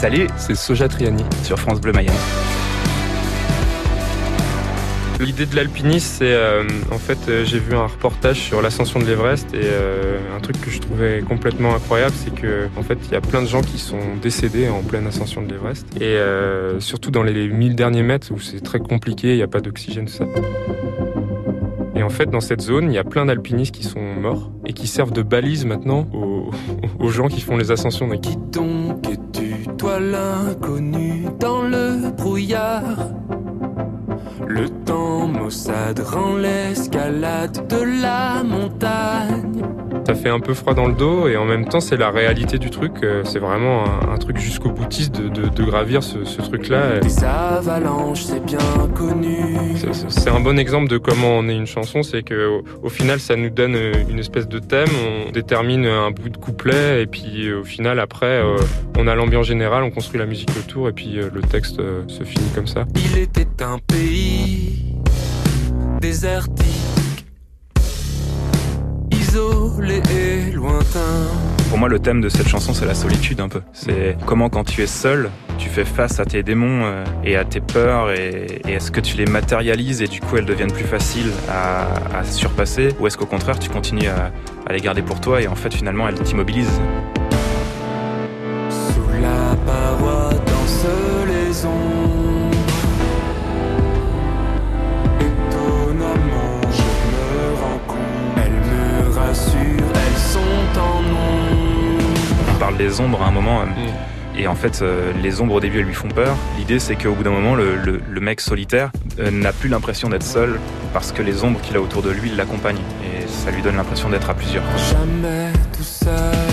Salut, c'est Soja Triani sur France Bleu Mayenne. L'idée de l'alpinisme, c'est euh, en fait, euh, j'ai vu un reportage sur l'ascension de l'Everest et euh, un truc que je trouvais complètement incroyable, c'est que en fait, il y a plein de gens qui sont décédés en pleine ascension de l'Everest et surtout dans les 1000 derniers mètres où c'est très compliqué, il n'y a pas d'oxygène, tout ça. Et en fait, dans cette zone, il y a plein d'alpinistes qui sont morts et qui servent de balise maintenant aux, aux gens qui font les ascensions. Qui donc es-tu, toi l'inconnu dans le brouillard le temps maussade rend l'escalade de la montagne. Ça fait un peu froid dans le dos et en même temps c'est la réalité du truc. Euh, c'est vraiment un, truc jusqu'au boutiste de, gravir ce, truc-là. Des avalanches, c'est bien connu. C'est un bon exemple de comment on est une chanson, c'est que au, final ça nous donne une espèce de thème, on détermine un bout de couplet et puis au final après euh, on a l'ambiance générale, on construit la musique autour et puis euh, le texte se finit comme ça. Il était un pays désertique, Pour moi, le thème de cette chanson, c'est la solitude un peu. C'est comment quand tu es seul, tu fais face à tes démons euh, et à tes peurs et, est-ce que tu les matérialises et du coup elles deviennent plus faciles à, surpasser ou est-ce qu'au contraire tu continues à, à les garder pour toi et en fait finalement elles t'immobilisent? Les ombres à un moment. Euh, mm. Et en fait, euh, les ombres au début, elles lui font peur. L'idée, c'est qu'au bout d'un moment, le, mec solitaire euh, n'a plus l'impression d'être seul parce que les ombres qu'il a autour de lui l'accompagnent. Et ça lui donne l'impression d'être à plusieurs. Jamais tout seul.